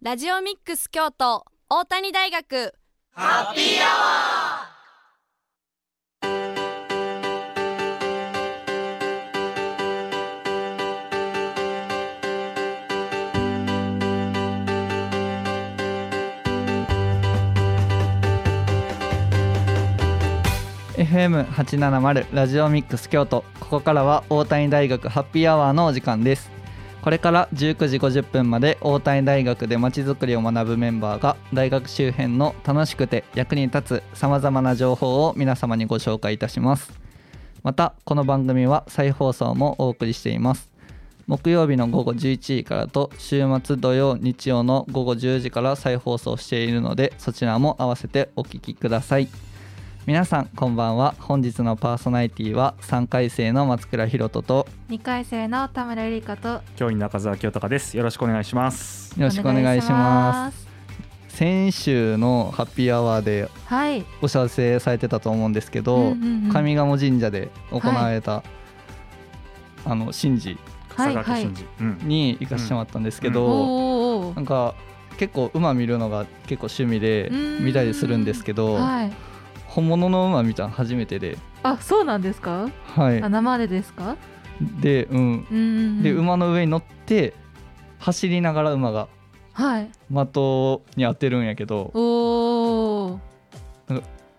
ラジオミックス京都大谷大学。ハッピーアワー FM870 ラジオミックス京都。ここからは大谷大学ハッピーアワーのお時間です。これから19時50分まで大谷大学でまちづくりを学ぶメンバーが大学周辺の楽しくて役に立つさまざまな情報を皆様にご紹介いたします。またこの番組は再放送もお送りしています。木曜日の午後11時からと週末土曜日曜の午後10時から再放送しているのでそちらも合わせてお聞きください。皆さんこんばんは。本日のパーソナリティは3回生の松倉弘人と。2回生の田村ゆりかと。教員中澤清隆です。よろしくお願いします。よろしくお願いします。先週のハッピーアワーではい。お知らせされてたと思うんですけど、上賀茂神社で行われた、あの神事はい笠垣真嗣、うん。に行かせてもらったんですけおど、おなんか結構馬見るのが結構趣味でうん。見たりするんですけどはい本物の馬見たの初めてで、あそうなんですか？はい。あ、生でですか？で,、うん、うんで馬の上に乗って走りながら馬がはい。的に当てるんやけど。おお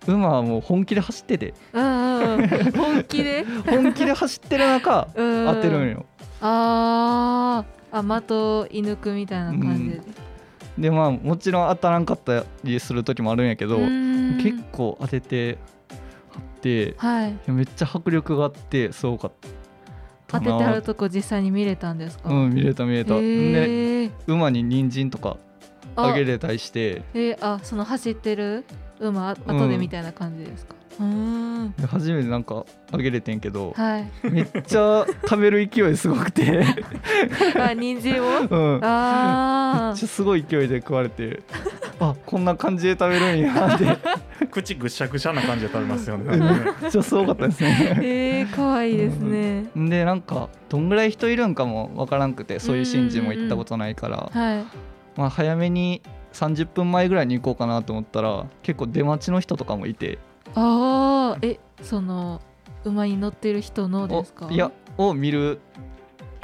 馬はもう本気で走ってて。うんうんうん。本気で？本気で走ってる中うん。当てるんよ。あー。あ的射抜くみたいな感じででまあもちろん当たらんかったりする時もあるんやけどうん。結構当ててあっていはい。やめっちゃ迫力があってすごかった。当ててあるとこ実際に見れたんですか？うん見れた見れた、でへえ馬に人参とかあ。げれたりして。えーあその走ってる馬あ後でみたいな感じですか？うーんで初めてなんかあげれてんけどはい。めっちゃ食べる勢いすごくて。あ人参を？うん。めっあちゃすごい勢いで食われてあこんな感じで食べるんやって。口ぐしゃぐしゃな感じで食べますよね。めっちゃすごかったですね。あえー、かわいいですね。でなんかどんぐらい人いるんかもわからんくてそういう神事も行ったことないから、はい。まあ、早めに30分前ぐらいに行こうかなと思ったら結構出待ちの人とかもいてああえその馬に乗ってる人のですか？おいやを見る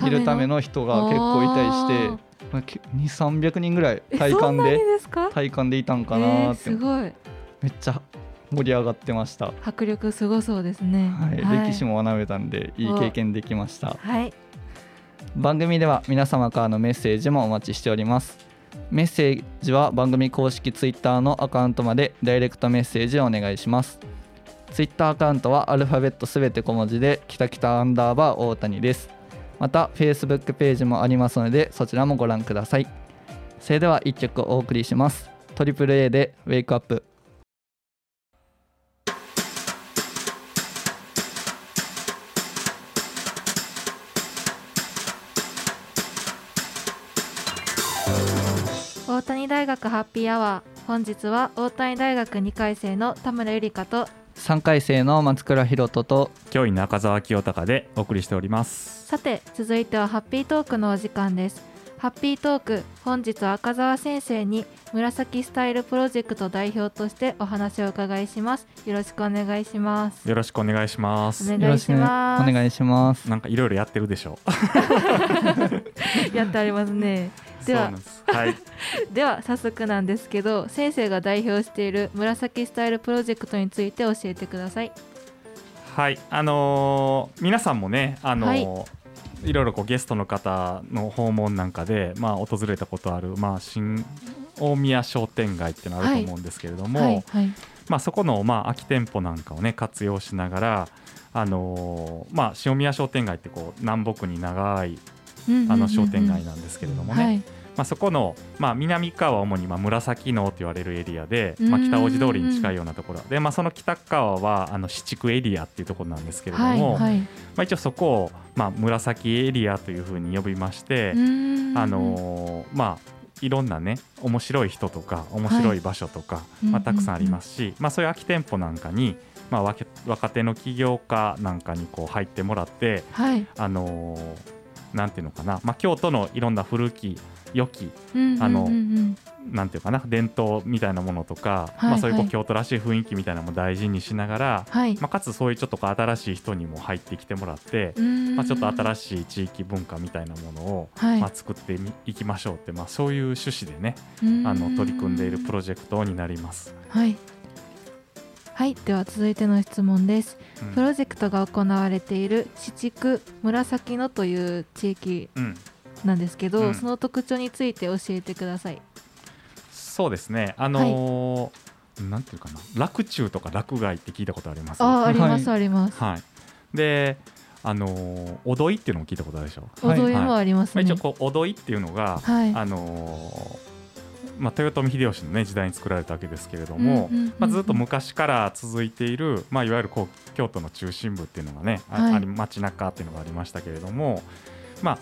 見るための人が結構いたりしてあまあ、け2 3 0 0人ぐらいー体感で体感でいたんかえなーって、すごい。めっちゃ盛り上がってました、迫力すごそうですね。はい。歴史も学べたんでいい経験できました。はい。番組では皆様からのメッセージもお待ちしておりますメッセージは番組公式 Twitter のアカウントまでダイレクトメッセージをお願いします。Twitter アカウントはアルファベットすべて小文字できたきたアンダーバー大谷です。また Facebook ページもありますのでそちらもご覧ください。それでは1曲お送りします。トリプル a でウェイクアップ大谷大学ハッピーアワー。本日は大谷大学2回生の田村ゆりかと3回生の松倉弘人と教員中澤清隆でお送りしております。さて続いてはハッピートークのお時間です。ハッピートーク本日は赤澤先生に紫スタイルプロジェクト代表としてお話をお伺いします。よろしくお願いします。よろしくお願いします。お願いします。よろしくお願いします。なんかいろいろやってるでしょ。やってありますねでははい。では早速なんですけど先生が代表している紫スタイルプロジェクトについて教えてください。はい。あのー皆さんもねあのーはい。いろいろこうゲストの方の訪問なんかで、まあ、訪れたことある、まあ、新大宮商店街ってのあると思うんですけれども、はいはい。まあ、そこの、まあ、空き店舗なんかをね活用しながら、あのーまあ、塩宮商店街ってこう南北に長いあの商店街なんですけれどもね、はい。まあ、そこの、まあ、南側は主にまあ紫野と言われるエリアで、うん。まあ、北大路通りに近いようなところ。で、まあ、その北側はあの市地区エリアっていうところなんですけれども、はいはい。まあ、一応そこを、まあ、紫エリアというふうに呼びまして、あのーまあいろんなね面白い人とか面白い場所とか、うん。まあ、たくさんありますし、まあ、そういう空き店舗なんかに、まあ、若若手の起業家なんかにこう入ってもらって、はい。あのーなんていうのかな、まあ、京都のいろんな古き良きうんあのなんていうかな。伝統みたいなものとか、はいまあ、そういう京都らしい雰囲気みたいなのも大事にしながら、はい。まあ、かつそういうちょっとこう新しい人にも入ってきてもらって、ままあ、ちょっと新ししい地域文化みたいなものを、はい。まあ、作ってみいきましょうって、まあ、そういう趣旨でねいあの取り組んでいるプロジェクトになります。はいはいでは続いての質問です。うん。プロジェクトが行われている四区紫野という地域うん。なんですけど、うん。その特徴について教えてください。そうですね。あのーなんていうかな。洛中とか洛外って聞いたことあります？あーあります、はあります。はい、であのーおどいっていうのも聞いたことあるでしょ、はい。踊りもありますまあ、ね一応こうおどいっていうのが、はい。あのーまあ、豊臣秀吉の、ね、時代に作られたわけですけれども、まあ、ずっと昔から続いている、まあ、いわゆるこう京都の中心部っていうのがね、あはいあり街中っていうのがありましたけれども、まあ、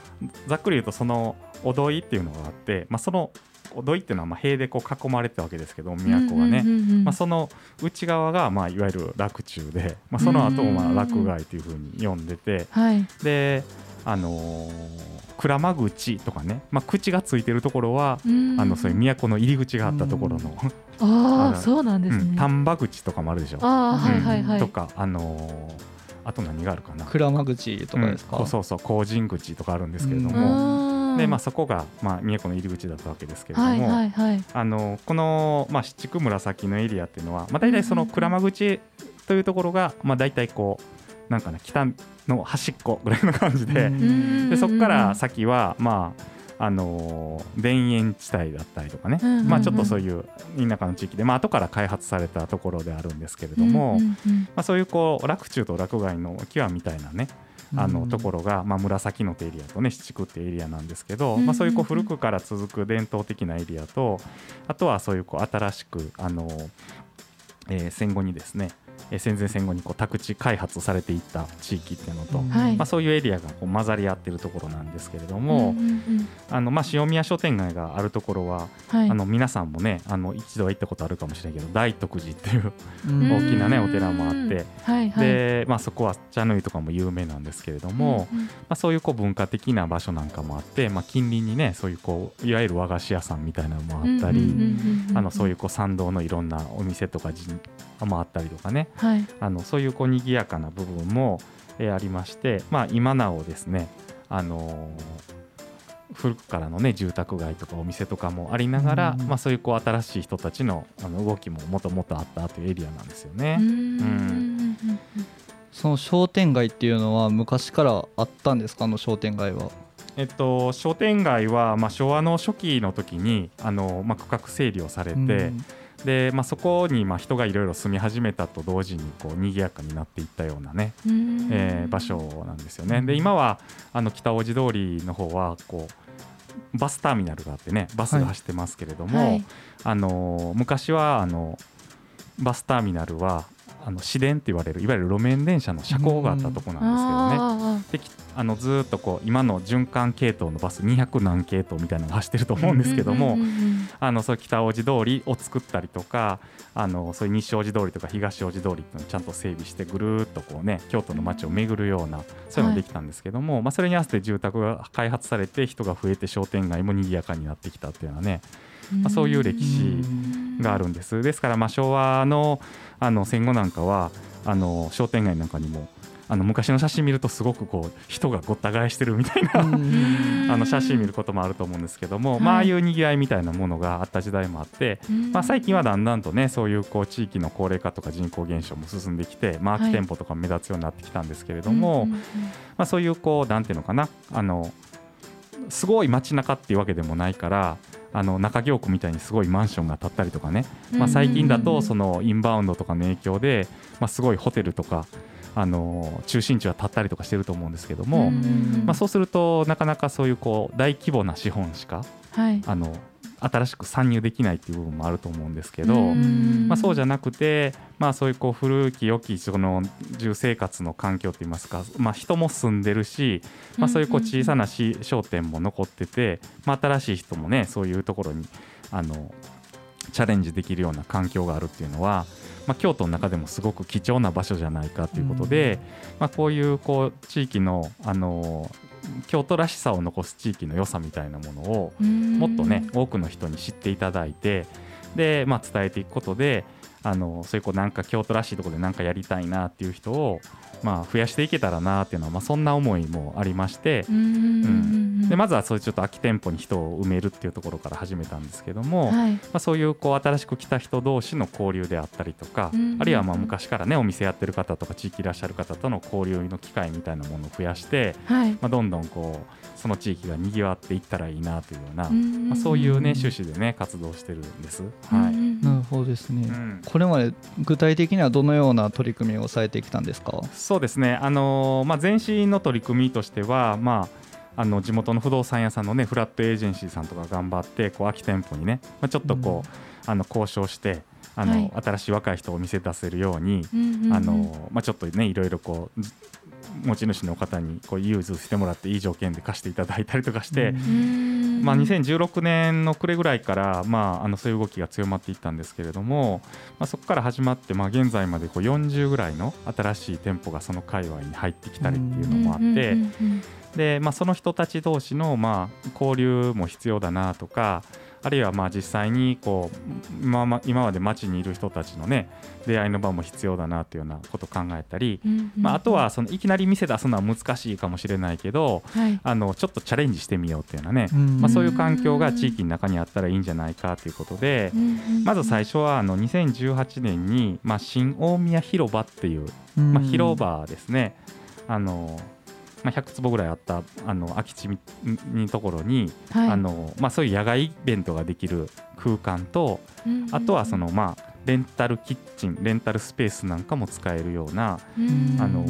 ざっくり言うとそのおどいっていうのがあって、まあ、そのおどいっていうのはまあ塀でこう囲まれてたわけですけど都がね。まあ、その内側がまあいわゆる洛中で、まあ、その後をまあ洛外というふうに呼んでてはいで、あのー鞍馬口とかね、まあ、口がついてるところはうん。あのそういう都の入り口があったところの、ああそうなんですね、うん丹波口とかもあるでしょ。ああはいうんはい。はい、とか、あのーあと何があるかな。鞍馬口とかですか、うんそうそう工人口とかあるんですけれどうん。も、でまあ、そこが、まあ、都の入り口だったわけですけれども、はいはいはい。あのこの、まあ、七区紫のエリアっていうのは、まあ、大体その鞍馬口というところが、まあ、大体こうなんかね北の端っこぐらいの感じで,、うん。でそこから先はまああのー田園地帯だったりとかね、まあ、ちょっとそういう田舎の地域で、まあ後から開発されたところであるんですけれども、まあ、そういうこう洛中と洛外の際みたいなねあのところが、まあ、紫野ってエリアとね七区ってエリアなんですけど、まあ、そういうこう古くから続く伝統的なエリアとあとはそういうこう新しくあの、えー戦後にですね、えー戦前戦後にこう宅地開発されていった地域っていうのと、うん。はい。まあ、そういうエリアがこう混ざり合ってるところなんですけれども、うんうんうん。あのまあ、塩宮商店街があるところは、はい。あの皆さんもねあの一度は行ったことあるかもしれないけど大徳寺っていううん。大きなねお寺もあって。はいはい。でまあ、そこは茶の湯とかも有名なんですけれども、うんうん。まあ、そういうこう文化的な場所なんかもあって、まあ、近隣にねそういうこういわゆる和菓子屋さんみたいなのもあったり、そういうこう参道のいろんなお店とか神もあったりとかねはい。あのそういうこう賑やかな部分も、えーありまして、まあ、今なおですね、あのー古くからのね住宅街とかお店とかもありながら、うん。まあ、そういうこう新しい人たちのあの動きももともとあったというエリアなんですよね。うん。その商店街っていうのは昔からあったんですか？あの商店街は。えっと、商店街は、まあ、昭和の初期の時にあの、まあ、区画整理をされて、うんでまあ、そこに、まあ、人がいろいろ住み始めたと同時にこう賑やかになっていったようなね、うん。えー場所なんですよね。で今はあの北大路通りの方はこうバスターミナルがあってねバスが走ってますけれども、はい。あの昔はあのバスターミナルはあの市電って言われるいわゆる路面電車の車高があったとこなんですけどね。あできあのずーっとこう今の循環系統のバス200何系統みたいなのが走ってると思うんですけども、あのそ北大路通りを作ったりとかあのそういう西大路通りとか東大路通りっていうのをちゃんと整備してぐるーっとこうね京都の街を巡るようなそういうのができたんですけども、まあ、それに合わせて住宅が開発されて人が増えて商店街も賑やかになってきたっていうのはねまあそういう歴史があるんです。ですからまあ昭和のあの戦後なんかはあの商店街なんかにもあの昔の写真見るとすごくこう人がごった返してるみたいな、あの写真見ることもあると思うんですけども、まあああいうにぎわいみたいなものがあった時代もあって、まあ、最近はだんだんとねそういうこう地域の高齢化とか人口減少も進んできて、まあ、空き店舗とか目立つようになってきたんですけれども、うんうん。まあ、そういうこうなんていうのかなあのすごい街中っていうわけでもないからあの中京区みたいにすごいマンションが建ったりとかね、まあ、最近だとそのインバウンドとかの影響で、まあ、すごいホテルとかあの中心地は建ったりとかしてると思うんですけども、うん。まあ、そうするとなかなかそういうこう大規模な資本しかはい。あの新しく参入できないっていう部分もあると思うんですけど、うん。まあ、そうじゃなくて、まあ、そういうこう古き良きその住生活の環境といいますか、まあ、人も住んでるし、まあ、そういうこう小さなし商店も残ってて、まあ、新しい人もねそういうところにあのチャレンジできるような環境があるっていうのは、まあ、京都の中でもすごく貴重な場所じゃないかということで、まあ、こういうこう地域のあの京都らしさを残す地域の良さみたいなものをもっとね多くの人に知っていただいてで、まあ、伝えていくことであのそういうこうなんか京都らしいところで何かやりたいなっていう人を、まあ、増やしていけたらなっていうのは、まあ、そんな思いもありまして、うんでまずはそういうちょっと空き店舗に人を埋めるっていうところから始めたんですけども、はい。まあ、そういうこう新しく来た人同士の交流であったりとか、あるいはまあ昔からねお店やってる方とか地域いらっしゃる方との交流の機会みたいなものを増やして、はい。まあ、どんどんこうその地域がにぎわっていったらいいなというような、うん。まあ、そういうね趣旨でね活動してるんです。はい。なるほどですね、うん。これまで具体的にはどのような取り組みをされてきたんですか？そうですね、あのーまあ、前身の取り組みとしては、まあ、あの地元の不動産屋さんの、ね、フラットエージェンシーさんとか頑張ってこう空き店舗にね、まあ、ちょっとこう、あの交渉してあの、はい。新しい若い人を見せ出せるように、うんあのまあ、ちょっとねいろいろこうじ持ち主の方にこう融通してもらっていい条件で貸していただいたりとかして、うん。まあ、2016年の暮れぐらいから、まあ、あのそういう動きが強まっていったんですけれども、まあ、そこから始まって、まあ、現在までこう40ぐらいの新しい店舗がその界隈に入ってきたりっていうのもあって、でまあ、その人たち同士の、まあ、交流も必要だなとかあるいはまあ実際にこう今ま今まで街にいる人たちのね出会いの場も必要だなというようなことを考えたり、うんうんまあ、あとはそのいきなり店出すのは難しいかもしれないけどはい。あのちょっとチャレンジしてみようっていうようなね、うん。まあ、そういう環境が地域の中にあったらいいんじゃないかということで、まず最初はあの2018年に、まあ、新大宮広場っていう、まあ、広場ですね、あのまあ、100坪ぐらいあったあの空き地ににところに、はい。あのまあ、そういう野外イベントができる空間とあとはその、まあ、レンタルキッチンレンタルスペースなんかも使えるような、うん。あの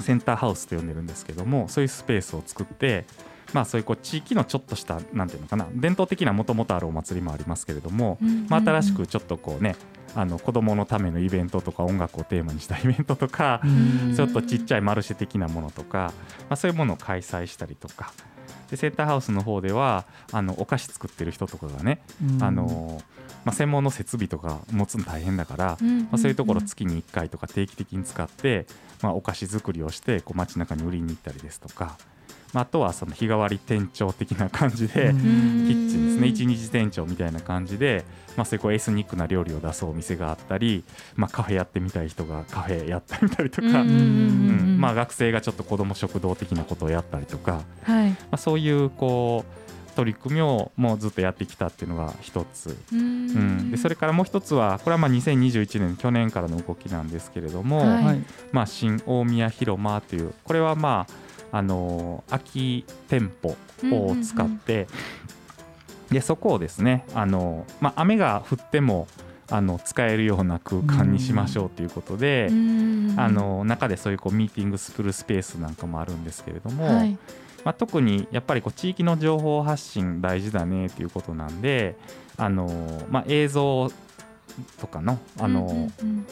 センターハウスと呼んでるんですけどもそういうスペースを作って、まあ、そういうこう地域のちょっとしたなんていうのかな伝統的なもともとあるお祭りもありますけれども、まあ、新しくちょっとこうねあの子どものためのイベントとか音楽をテーマにしたイベントとか、ちょっとちっちゃいマルシェ的なものとか、まあ、そういうものを開催したりとか。でセンターハウスの方ではあのお菓子作ってる人とかがね、あのまあ、専門の設備とか持つの大変だから、まあ、そういうところ月に1回とか定期的に使って、まあ、お菓子作りをしてこう街中に売りに行ったりですとか、まあ、あとはその日替わり店長的な感じで、うん。キッチンですね。一日店長みたいな感じで、まあ、そうエスニックな料理を出すお店があったり、まあ、カフェやってみたい人がカフェやってみたりとか、うんまあ、学生がちょっと子ども食堂的なことをやったりとか、はい。まあ、そういうこう取り組みをもうずっとやってきたっていうのが一つ、ううん。ん、でそれからもう一つはこれはまあ2021年去年からの動きなんですけれども、はい。はい。まあ、新大宮広間というこれはまああのー空き店舗を使って、でそこをですねあの、まあ、雨が降ってもあの使えるような空間にしましょうということで、あの中でそういうこうミーティングするスペースなんかもあるんですけれども、はい。まあ、特にやっぱりこう地域の情報発信大事だねということなんであの、まあ、映像とかのあの、うんうんうん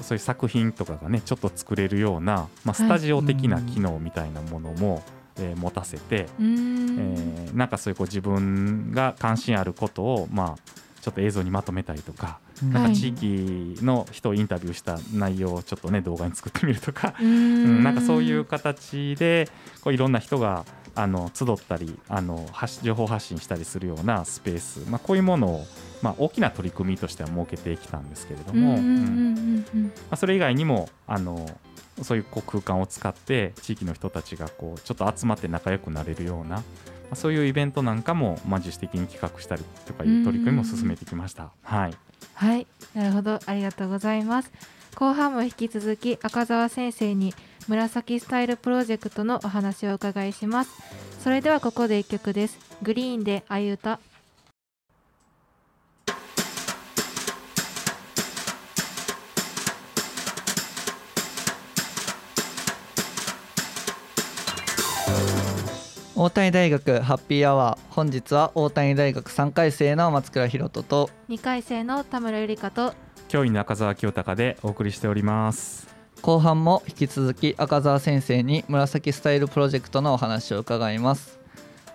そういう作品とかがねちょっと作れるような、まあ、スタジオ的な機能みたいなものも、えー持たせて、うん。えーなんかそういうこう自分が関心あることを、まあ、ちょっと映像にまとめたりとか,、うん。なんはい。か地域の人をインタビューした内容をちょっとね動画に作ってみるとか、ううん。んなんかそういう形でこういろんな人があの集ったりあの発情報発信したりするようなスペース、まあ、こういうものを、まあ、大きな取り組みとしては設けてきたんですけれども、それ以外にもあのそういうこう空間を使って地域の人たちがこうちょっと集まって仲良くなれるような、まあ、そういうイベントなんかも、まあ、自主的に企画したりとかいう取り組みも進めてきました。はいはい、なるほど、ありがとうございます。後半も引き続き赤澤先生に紫スタイルプロジェクトのお話をお伺いします。それではここで一曲です。グリーンであいうた。大谷大学ハッピーアワー本日は大谷大学3回生の松倉弘人と2回生の田村ゆりかと教員の赤澤清隆でお送りしております。後半も引き続き赤澤先生に紫スタイルプロジェクトのお話を伺います、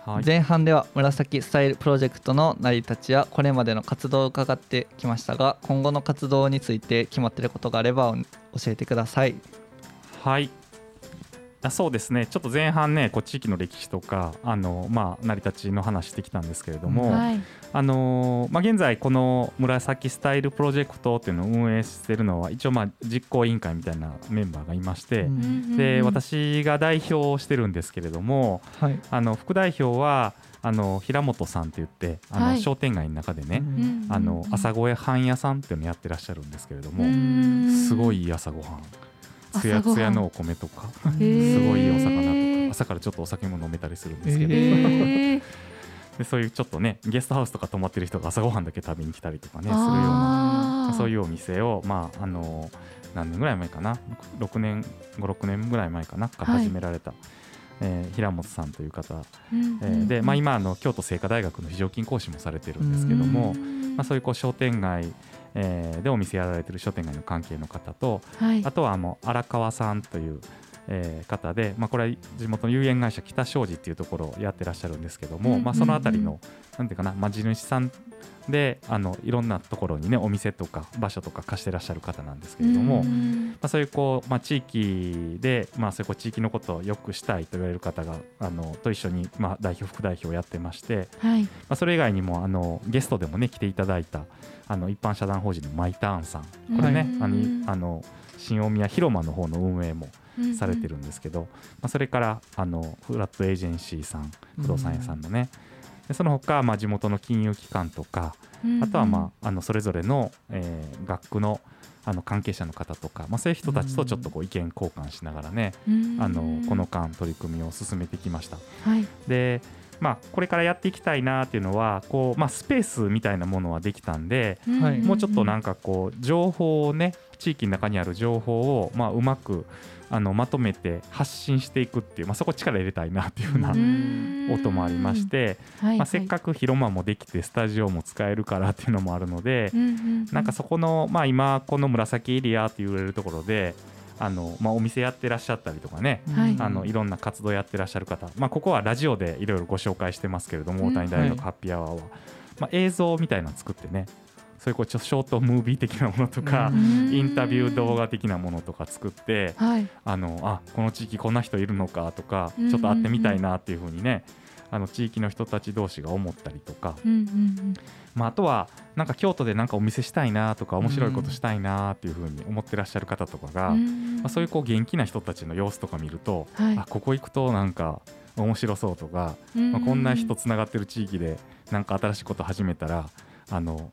はい。前半では紫スタイルプロジェクトの成り立ちやこれまでの活動を伺ってきましたが今後の活動について決まっていることがあれば教えてください。はいあそうですね。ちょっと前半ねこう地域の歴史とかあの、まあ、成り立ちの話してきたんですけれども、はい。あのまあ、現在この紫スタイルプロジェクトっていうのを運営してるのは一応まあ実行委員会みたいなメンバーがいまして、うんで私が代表をしてるんですけれどもはい。あの副代表はあの平本さんって言ってあの、はい。商店街の中でね、うんあの朝ごはん屋さんっていうのやってらっしゃるんですけれども、すごいいい朝ごはんつやつやのお米とかすごいいいお魚とか朝からちょっとお酒も飲めたりするんですけど、ええ でそういうちょっとねゲストハウスとか泊まってる人が朝ごはんだけ食べに来たりとかねするようなそういうお店をまああの何年ぐらい前かな6年56年ぐらい前かなからはい。始められた、えー平本さんという方、うんえーで、まあ、今あの京都精華大学の非常勤講師もされてるんですけども、まあ、そういうこう商店街、えーでお店やられてる商店街の関係の方とはい。あとはもう荒川さんという、えー方で、まあ、これは地元の有限会社北商事っていうところをやってらっしゃるんですけども、うんまあ、そのあたりの、なんていうかな、まあ、地主さんであのいろんなところにねお店とか場所とか貸してらっしゃる方なんですけれども、まあ、そういうこう、まあ、地域で、まあ、そういうこう地域のことをよくしたいと言われる方があのと一緒に、まあ、代表副代表をやってまして、はい。まあ、それ以外にもあのゲストでもね来ていただいたあの一般社団法人のマイターンさん。これね、うん。あのあの新大宮広間の方の運営もされてるんですけど、まあ、それからあのフラットエージェンシーさん不動産屋さんのね、でその他、まあ地元の金融機関とかあとは、まあ、あのそれぞれの、えー学区のあの関係者の方とか、まあ、そういう人たちとちょっとこう意見交換しながらね、あのこの間取り組みを進めてきました。はい。でまあ、これからやっていきたいなっていうのはこう、まあ、スペースみたいなものはできたんで、はい。もうちょっとなんかこう情報をね地域の中にある情報を、まあ、うまくあのまとめて発信していくっていう、まあ、そこ力入れたいなっていうふうな音もありまして、まあ、せっかく広間もできてスタジオも使えるからっていうのもあるので、なんかそこの、まあ、今この紫エリアって言われるところであの、まあ、お店やってらっしゃったりとかね、はい。あのいろんな活動やってらっしゃる方、まあ、ここはラジオでいろいろご紹介してますけれども、うん。大谷大学はい。ハッピーアワーは、まあ、映像みたいなの作ってねそういうこうちょショートムービー的なものとか、インタビュー動画的なものとか作ってはい。あのあこの地域こんな人いるのかとかうんうんうん。ちょっと会ってみたいなっていうふうにねあの地域の人たち同士が思ったりとか、うんうんまあ、あとはなんか京都でなんかお店したいなとか面白いことしたいなっていうふうに思ってらっしゃる方とかが、うんまあ、そういうこう元気な人たちの様子とか見ると、はい。あここ行くとなんか面白そうとか、まあ、こんな人つながってる地域でなんか新しいこと始めたらあの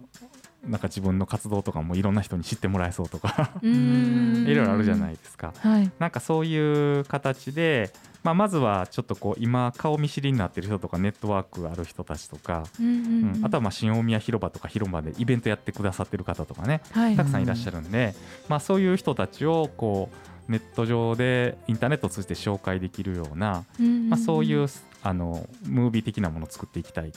なんか自分の活動とかもいろんな人に知ってもらえそうとか。うん。いろいろあるじゃないですか。はい。なんかそういう形で、まあ、まずはちょっとこう今顔見知りになってる人とかネットワークある人たちとか、うんうんあとはまあ新大宮広場とか広場でイベントやってくださってる方とかねはい。たくさんいらっしゃるんで、まあ、そういう人たちをこうネット上でインターネットを通じて紹介できるような、まあ、そういうあのムービー的なものを作っていきたい。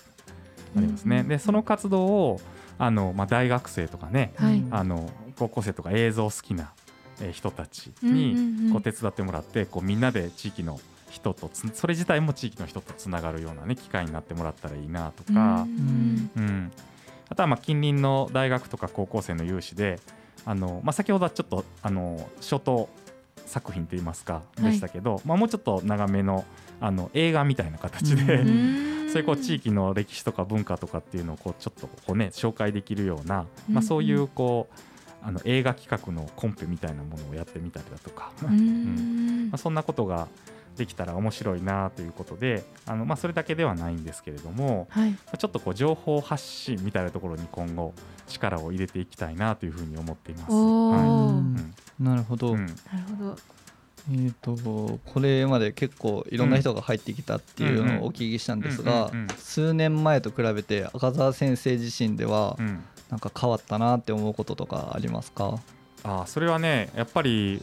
ありますね。でその活動をあの、まあ、大学生とかねはい。あの高校生とか映像好きなえー人たちにうんこう手伝ってもらってこうみんなで地域の人とつそれ自体も地域の人とつながるような、ね、機会になってもらったらいいなとか、うんうんあとはまあ近隣の大学とか高校生の有志であの、まあ、先ほどはちょっとあのショート作品といいますかはい。でしたけど、まあ、もうちょっと長めのあの映画みたいな形で、う うん。そういうこう地域の歴史とか文化とかっていうのをこうちょっとこう、ね、紹介できるような、まあ、そういうこうあの映画企画のコンペみたいなものをやってみたりだとか、うまん。あ、そんなことができたら面白いなということであの、まあ、それだけではないんですけれども、はい。まあちょっとこう情報発信みたいなところに今後力を入れていきたいなというふうに思っています。おはおい。うんなるほど、うん。なるほど。えー、とこれまで結構いろんな人が入ってきたっていうのをお聞きしたんですが、うんうんうんうん。数年前と比べて赤澤先生自身ではうん。なんか変わったなって思うこととかありますか、あーそれはねやっぱり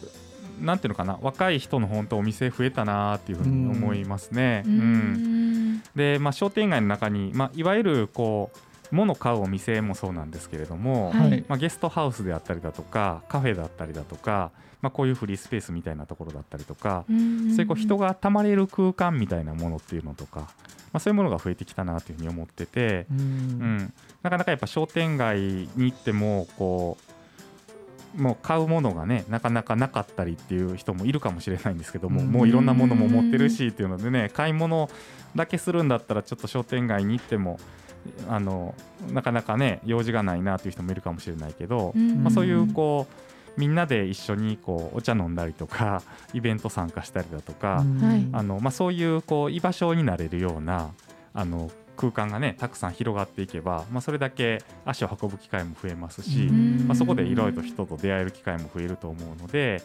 なんていうのかな若い人の本当お店増えたなっていうふうに思いますね。ううんん。で、まあ、商店街の中に、まあ、いわゆるこう物買うお店もそうなんですけれども、はい。まあ、ゲストハウスであったりだとかカフェだったりだとか、まあ、こういうフリースペースみたいなところだったりとか、うんそういうこう人がたまれる空間みたいなものっていうのとか、まあ、そういうものが増えてきたなというふうに思ってて、うん。うん、なかなかやっぱ商店街に行ってもこもう買うものがねなかなかなかったりっていう人もいるかもしれないんですけども、もういろんなものも持ってるしっていうのでね買い物だけするんだったらちょっと商店街に行ってもあのなかなかね用事がないなという人もいるかもしれないけど、まあ、そういうこうみんなで一緒にこうお茶飲んだりとか イベント参加したりだとか、あのまあ、そういうこう居場所になれるようなあの空間がねたくさん広がっていけば、まあ、それだけ足を運ぶ機会も増えますし、まあ、そこでいろいろと人と出会える機会も増えると思うので、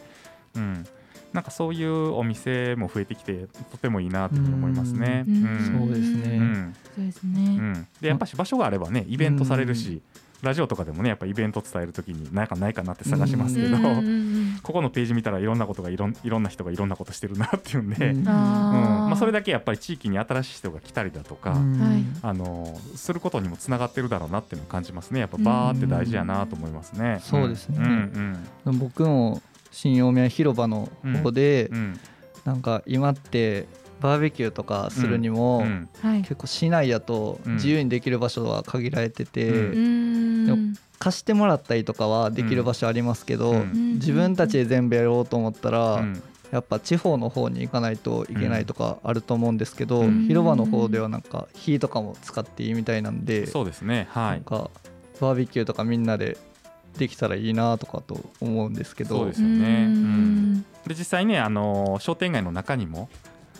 うん、なんかそういうお店も増えてきてとてもいいなと思いますね。そうですね。そうですね。でやっぱし場所があればねイベントされるし。ラジオとかでもねやっぱイベント伝えるときに何かないかなって探しますけど、ここのページ見たらいろんなことがいろんいろんな人がいろんなことしてるなっていうん。で、うん。まあ、それだけやっぱり地域に新しい人が来たりだとか、あのすることにもつながってるだろうなっていうのを感じますね。やっぱバーって大事やなと思いますね。そうですね、僕も新大宮広場の方で、なんか今ってバーベキューとかするにも、うん。結構市内やと自由にできる場所は限られてて、貸してもらったりとかはできる場所ありますけど、自分たちで全部やろうと思ったら、やっぱ地方の方に行かないといけないとかあると思うんですけど、広場の方ではなんか火とかも使っていいみたいなんでそうですね。はい。なんかバーベキューとかみんなでできたらいいなとかと思うんですけど。そうですよね、うん、で実際ねあの商店街の中にも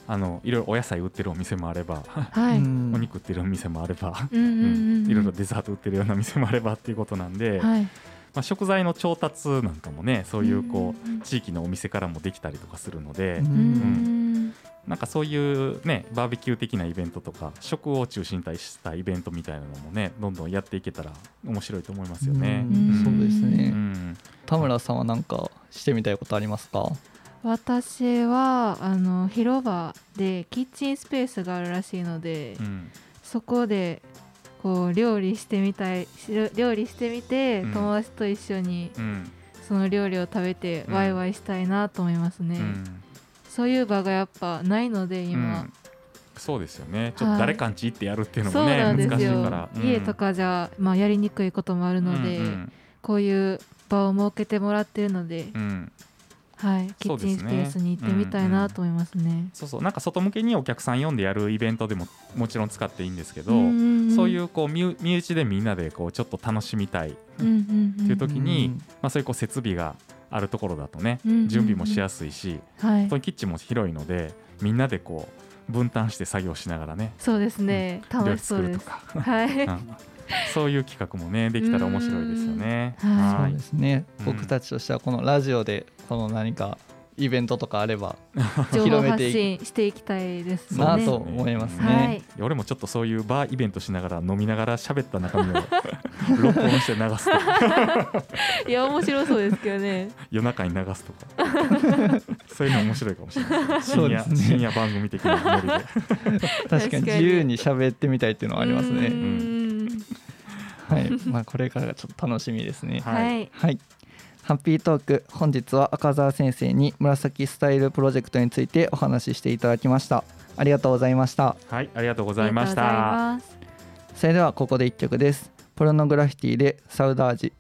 あのいろいろお野菜売ってるお店もあれば、はい、お肉売ってるお店もあれば、いろいろデザート売ってるような店もあればっていうことなんで、はい、まあ、食材の調達なんかもねそういうこう地域のお店からもできたりとかするので、うん、なんかそういうねバーベキュー的なイベントとか食を中心としたイベントみたいなのもねどんどんやっていけたら面白いと思いますよね。そうですね、田村さんは何かしてみたいことありますか？私はあの広場でキッチンスペースがあるらしいので、うん、そこでこう料理してみたい料理してみて、うん、友達と一緒にその料理を食べてワイワイしたいなと思いますね、うん、そういう場がやっぱないので今、そうですよね。ちょっと誰かんち行ってやるっていうのもね、はい、難しいから、家とかじゃ、まあ、やりにくいこともあるので、うんうん、こういう場を設けてもらってるので、うん。はい、キッチンスペースに行ってみたいなと思いますね。そう、ね。うん、そう。なんか外向けにお客さん呼んでやるイベントでももちろん使っていいんですけど、そういうこう身身内でみんなでこうちょっと楽しみたいっていう時に、まあ、そういうこう設備があるところだとね、準備もしやすいし、はい、キッチンも広いのでみんなでこう分担して作業しながらねそうですね、楽しそうです。はい、そういう企画もねできたら面白いですよね。はい、そうですね。僕たちとしてはこのラジオでこの何かイベントとかあれば 広めていしていきたいですなと思いますね、はい、俺もちょっとそういうバーイベントしながら飲みながら喋った中身を 録音して流すと いや面白そうですけどね。夜中に流すとか。そういうの面白いかもしれない。深夜,、ね、深夜番組的なノリで。確かに自由に喋ってみたいっていうのはありますね。うんはい、まあこれからがちょっと楽しみですね。はい。はい。ハッピートーク本日は赤澤先生に紫スタイルプロジェクトについてお話ししていただきました。ありがとうございました。はいありがとうございました。それではここで一曲です。ポルノグラフィティでサウダージ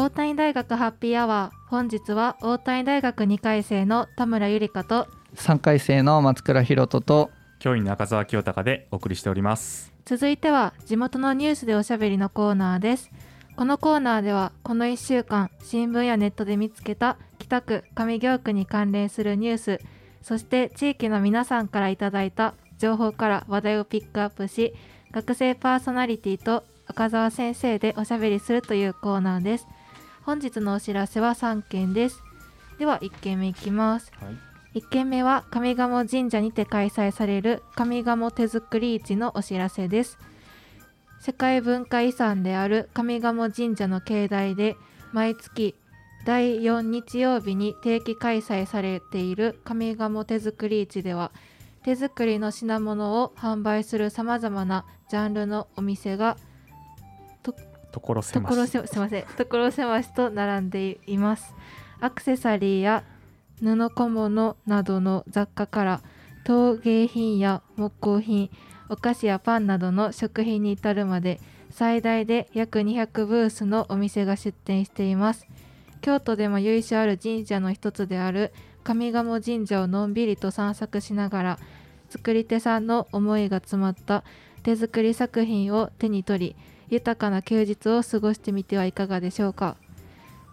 大谷大学ハッピーアワー本日は大谷大学2回生の田村ゆりかと3回生の松倉弘人と教員中澤清隆でお送りしております。続いては地元のニュースでおしゃべりのコーナーです。このコーナーではこの1週間新聞やネットで見つけた北区上京区に関連するニュースそして地域の皆さんからいただいた情報から話題をピックアップし学生パーソナリティと赤澤先生でおしゃべりするというコーナーです本日のお知らせは3件です。では1件目いきます、はい、1件目は上賀茂神社にて開催される上賀茂手作り市のお知らせです。世界文化遺産である上賀茂神社の境内で毎月第4日曜日に定期開催されている上賀茂手作り市では手作りの品物を販売するさまざまなジャンルのお店が所狭し。すみません所狭しと並んでいます。アクセサリーや布小物などの雑貨から陶芸品や木工品お菓子やパンなどの食品に至るまで最大で約200ブースのお店が出店しています。京都でも由緒ある神社の一つである上賀茂神社をのんびりと散策しながら作り手さんの思いが詰まった手作り作品を手に取り豊かな休日を過ごしてみてはいかがでしょうか。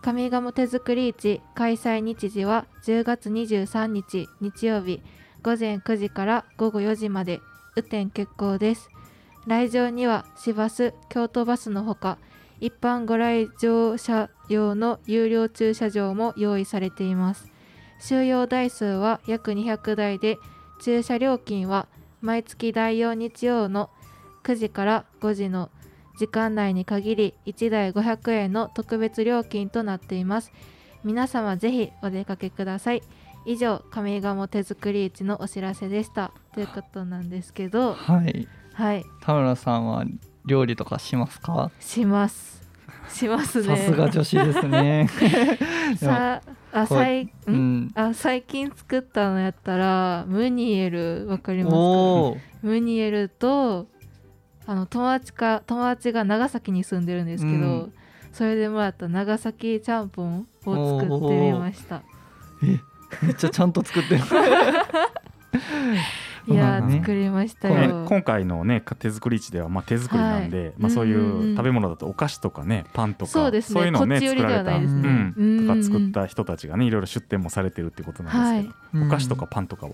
上賀茂手作り市開催日時は10月23日日曜日午前9時から午後4時まで雨天決行です。来場には市バス京都バスのほか一般ご来場者用の有料駐車場も用意されています。収容台数は約200台で駐車料金は毎月第4日曜の9時から5時の時間内に限り1台500円の特別料金となっています。皆様ぜひお出かけください。以上上賀茂手作り市のお知らせでした。ということなんですけど。はい。はい。田村さんは料理とかしますか？します。しますね。さすが女子ですね。さあさい、うん？ん。あ最近作ったのやったらムニエルわかりますか？ムニエルとあの友達か友達が長崎に住んでるんですけど、うん。それでもらった長崎ちゃんぽんを作ってみました。めっちゃちゃんと作ってる。いやね。作りましたこよの今回のね手作り市ではまあ手作りなんで、まあ、そういう食べ物だとお菓子とかねパンとかそうですね。いうのをねこっち寄り作られた、ではないですね。うん。とか作った人たちがねいろいろ出店もされてるってことなんですけど、お菓子とかパンとかは？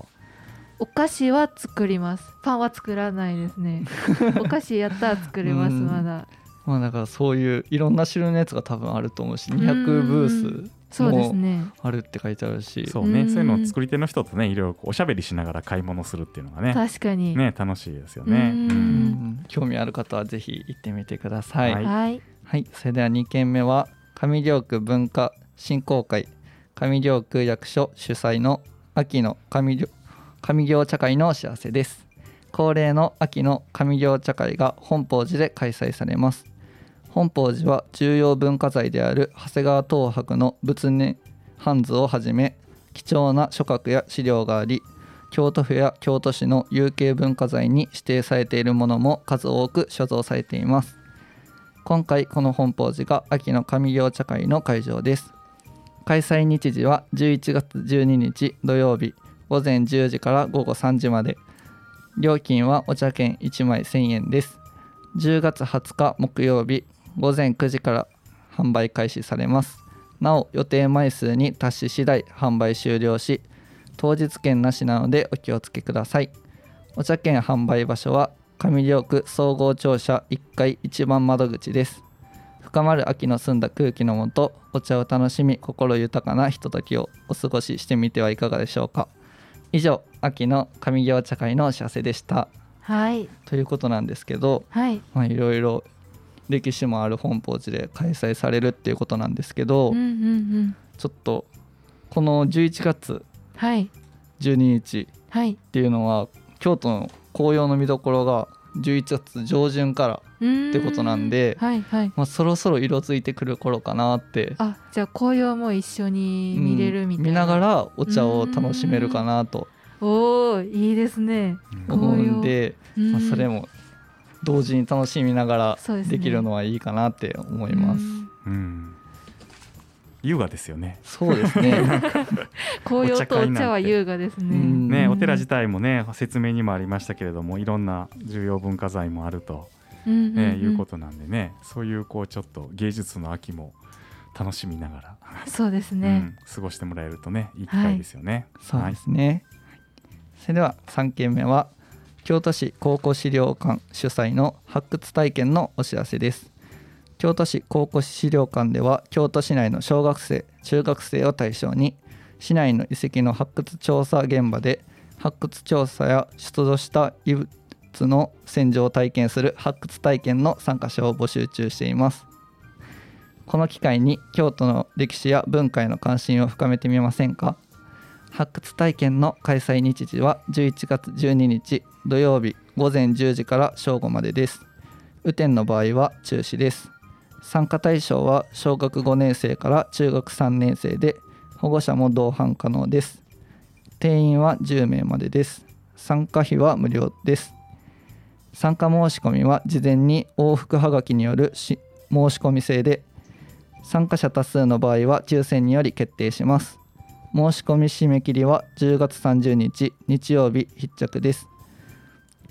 お菓子は作ります。パンは作らないですね。お菓子やったら作りますうん。まだ。まあだからそういういろんな種類のやつが多分あると思うし200ブースそうですね。あるって書いてあるし。そうね、うん。そういうのを作り手の人とねいろいろこうおしゃべりしながら買い物するっていうのがね確かに、ね楽しいですよね。興味ある方はぜひ行ってみてください。ははい。い、はい。それでは2件目は上京区文化振興会上京区役所主催の秋の上京上京茶会のお知らせです。恒例の秋の上京茶会が本法寺で開催されます。本法寺は重要文化財である長谷川東博の仏念版図をはじめ貴重な書閣や資料があり京都府や京都市の有形文化財に指定されているものも数多く所蔵されています。今回この本法寺が秋の上京茶会の会場です。開催日時は11月12日土曜日。午前10時から午後3時まで。料金はお茶券1枚1000円です。10月20日木曜日午前9時から販売開始されます。なお予定枚数に達し次第販売終了し当日券なしなのでお気をつけください。お茶券販売場所は上京区総合庁舎1階一番窓口です。深まる秋の澄んだ空気のもとお茶を楽しみ心豊かなひとときをお過ごししてみてはいかがでしょうか。以上秋の上京茶会のお知らせでした。はい。ということなんですけどはい。まあいろいろ歴史もある本法寺で開催されるっていうことなんですけど、うんうんうん。ちょっとこの11月はい。12日はい。っていうのは京都の紅葉の見どころが11月上旬から、ってことなんではいはい。まあ、そろそろ色づいてくる頃かなってあじゃあ紅葉も一緒に見れるみたいな、うん見ながらお茶を楽しめるかなとおおいいですね。うん思うんで、うん。まあ、それも同時に楽しみながらできるのはいいかなって思います。うん。うん。優雅ですよね。そうですね。紅葉とおお茶は優雅ですね、うんね、お寺自体もね説明にもありましたけれどもいろんな重要文化財もあると、うんうんうんねいうことなんでねそういうこうちょっと芸術の秋も楽しみながら、そうですね、うん、過ごしてもらえるとねいい機会ですよね。そうですね。それでは3件目は京都市考古資料館主催の発掘体験のお知らせです。京都市考古資料館では京都市内の小学生中学生を対象に市内の遺跡の発掘調査現場で発掘調査や出土した遺物の洗浄を体験する発掘体験の参加者を募集中しています。この機会に京都の歴史や文化への関心を深めてみませんか？発掘体験の開催日時は11月12日土曜日午前10時から正午までです。雨天の場合は中止です。参加対象は小学5年生から中学3年生で保護者も同伴可能です。定員は10名までです。参加費は無料です。参加申し込みは事前に往復はがきによるし申し込み制で参加者多数の場合は抽選により決定します。申し込み締め切りは10月30日日曜日必着です。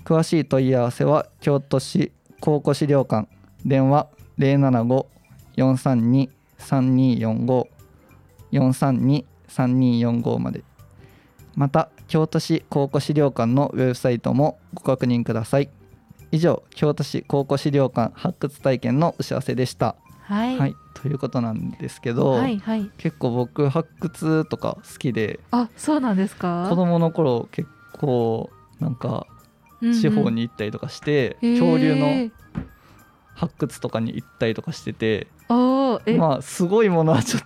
詳しい問い合わせは京都市高校資料館。電話075-432-3245 432-3245まで。また京都市高校資料館のウェブサイトもご確認ください。以上京都市高校資料館発掘体験のお知らせでした。はい。はい、ということなんですけど、はいはい。結構僕発掘とか好きであそうなんですか？子供の頃結構なんか地方に行ったりとかして、うんうん恐竜の発掘とかに行ったりとかしてておーえ、まあすごいものはちょっ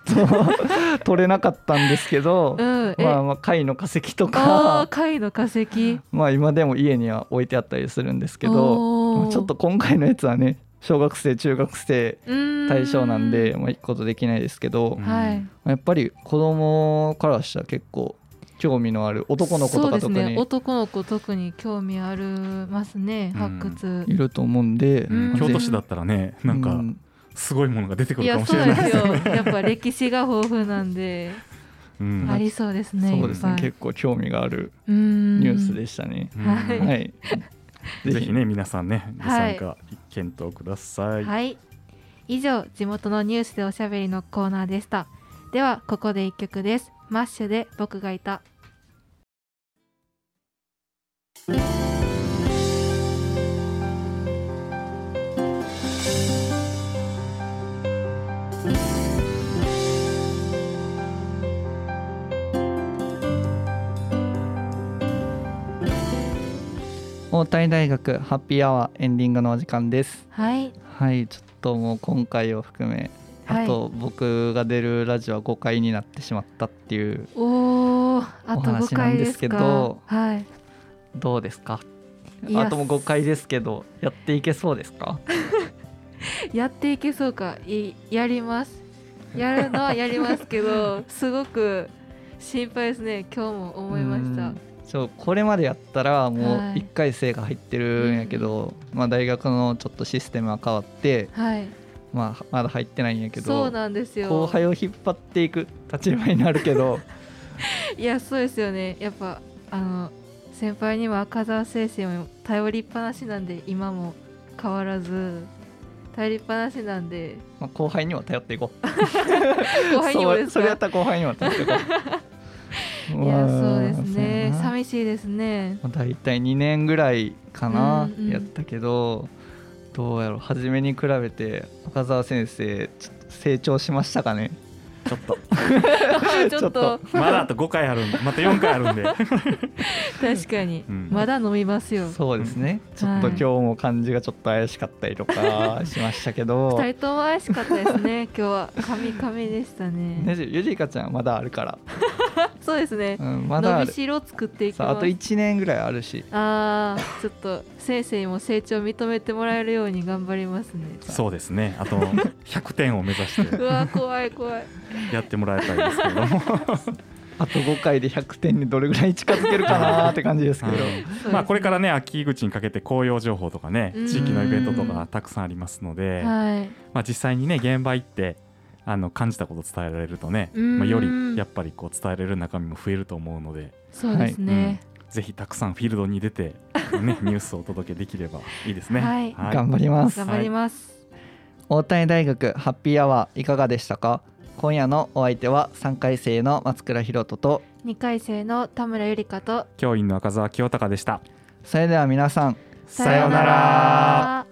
と 取れなかったんですけど、うんえ、まあまあ貝の化石とあかー貝の化石。まあ今でも家には置いてあったりするんですけど、ちょっと今回のやつはね小学生中学生うーん。対象なんで、まあ、行くことできないですけど、うん。はい。やっぱり子供からしたら結構興味のある男の子とか特そうですね。に男の子特に興味ありますねうん。発掘、いると思うんで、うん。京都市だったらねなんかうんすごいものが出てくいるかもしれない。ですすよ。ね。やっぱ歴史が豊富なんで、うん。ありそうですねそうですね。結構興味があるニュースでしたね。うんはい。はい。ぜひね皆さんねごはい参加検討ください。はい。以上地元のニュースでおしゃべりのコーナーでした。ではここで一曲です。マッシュで僕がいた大谷大学ハッピーアワーエンディングのお時間です。はい。はい、ちょっともう今回を含め、はい。あと僕が出るラジオは5回になってしまったっていうおーあ話5なんですすか？どはい。どうですか？あともう5回ですけどやっていけそうですか？やっていけそうかいやります。やるのはやりますけど すごく心配ですね。今日も思いました。うんそうこれまでやったらもうはい。1回生が入ってるんやけど、まあ、大学のちょっとシステムは変わって、はい。まあ、まだ入ってないんやけそうどなんですよ。後輩を引っ張っていく立場になるけど いやそうですよね。やっぱあの先輩には赤澤先生も頼りっぱなしなんで今も変わらず頼りっぱなしなんで。まあ後輩には頼っていこう。後輩にもですか？それそれやったら後輩には頼っていこう。いやまあそうですね。寂しいですね。まあ大体2年ぐらいかな、うんうん。やったけどどうやろう。初めに比べて赤澤先生ちょっと成長しましたかね？ちょっと。ちょっと。まだあと5回あるんで。また4回あるんで。確かに、うん。まだ飲みますよ。そうですね、ちょっと今日も感じがちょっと怪しかったりとかしましたけど。二人とも怪しかったですね。今日は。神神でしたね。ねじゆりかちゃんはまだあるから、そうですね、うん、まだ伸びしろ作っていきます。さああと1年ぐらいあるし。あーちょっと先生にも成長を認めてもらえるように頑張りますね。そうですね。あと 100点を目指して。うわ怖い怖い。やってもらいたいですけれども。あと5回で100点にどれぐらい近づけるかなーって感じですけど、うん。まあこれからね秋口にかけて紅葉情報とかねうん。地域のイベントとかたくさんありますので、はい。まあ実際にね現場行ってあの感じたこと伝えられるとね、うん。まあ、よりやっぱりこう伝えられる中身も増えると思うので、そうですね、ぜひたくさんフィールドに出て、ね、ニュースをお届けできればいいですね。はい。頑張ります。頑張ります、大谷大学ハッピーアワーいかがでしたか？今夜のお相手は3回生の松倉ひろとと二回生の田村ゆりかと教員の赤澤清隆でした。それでは皆さんさようなら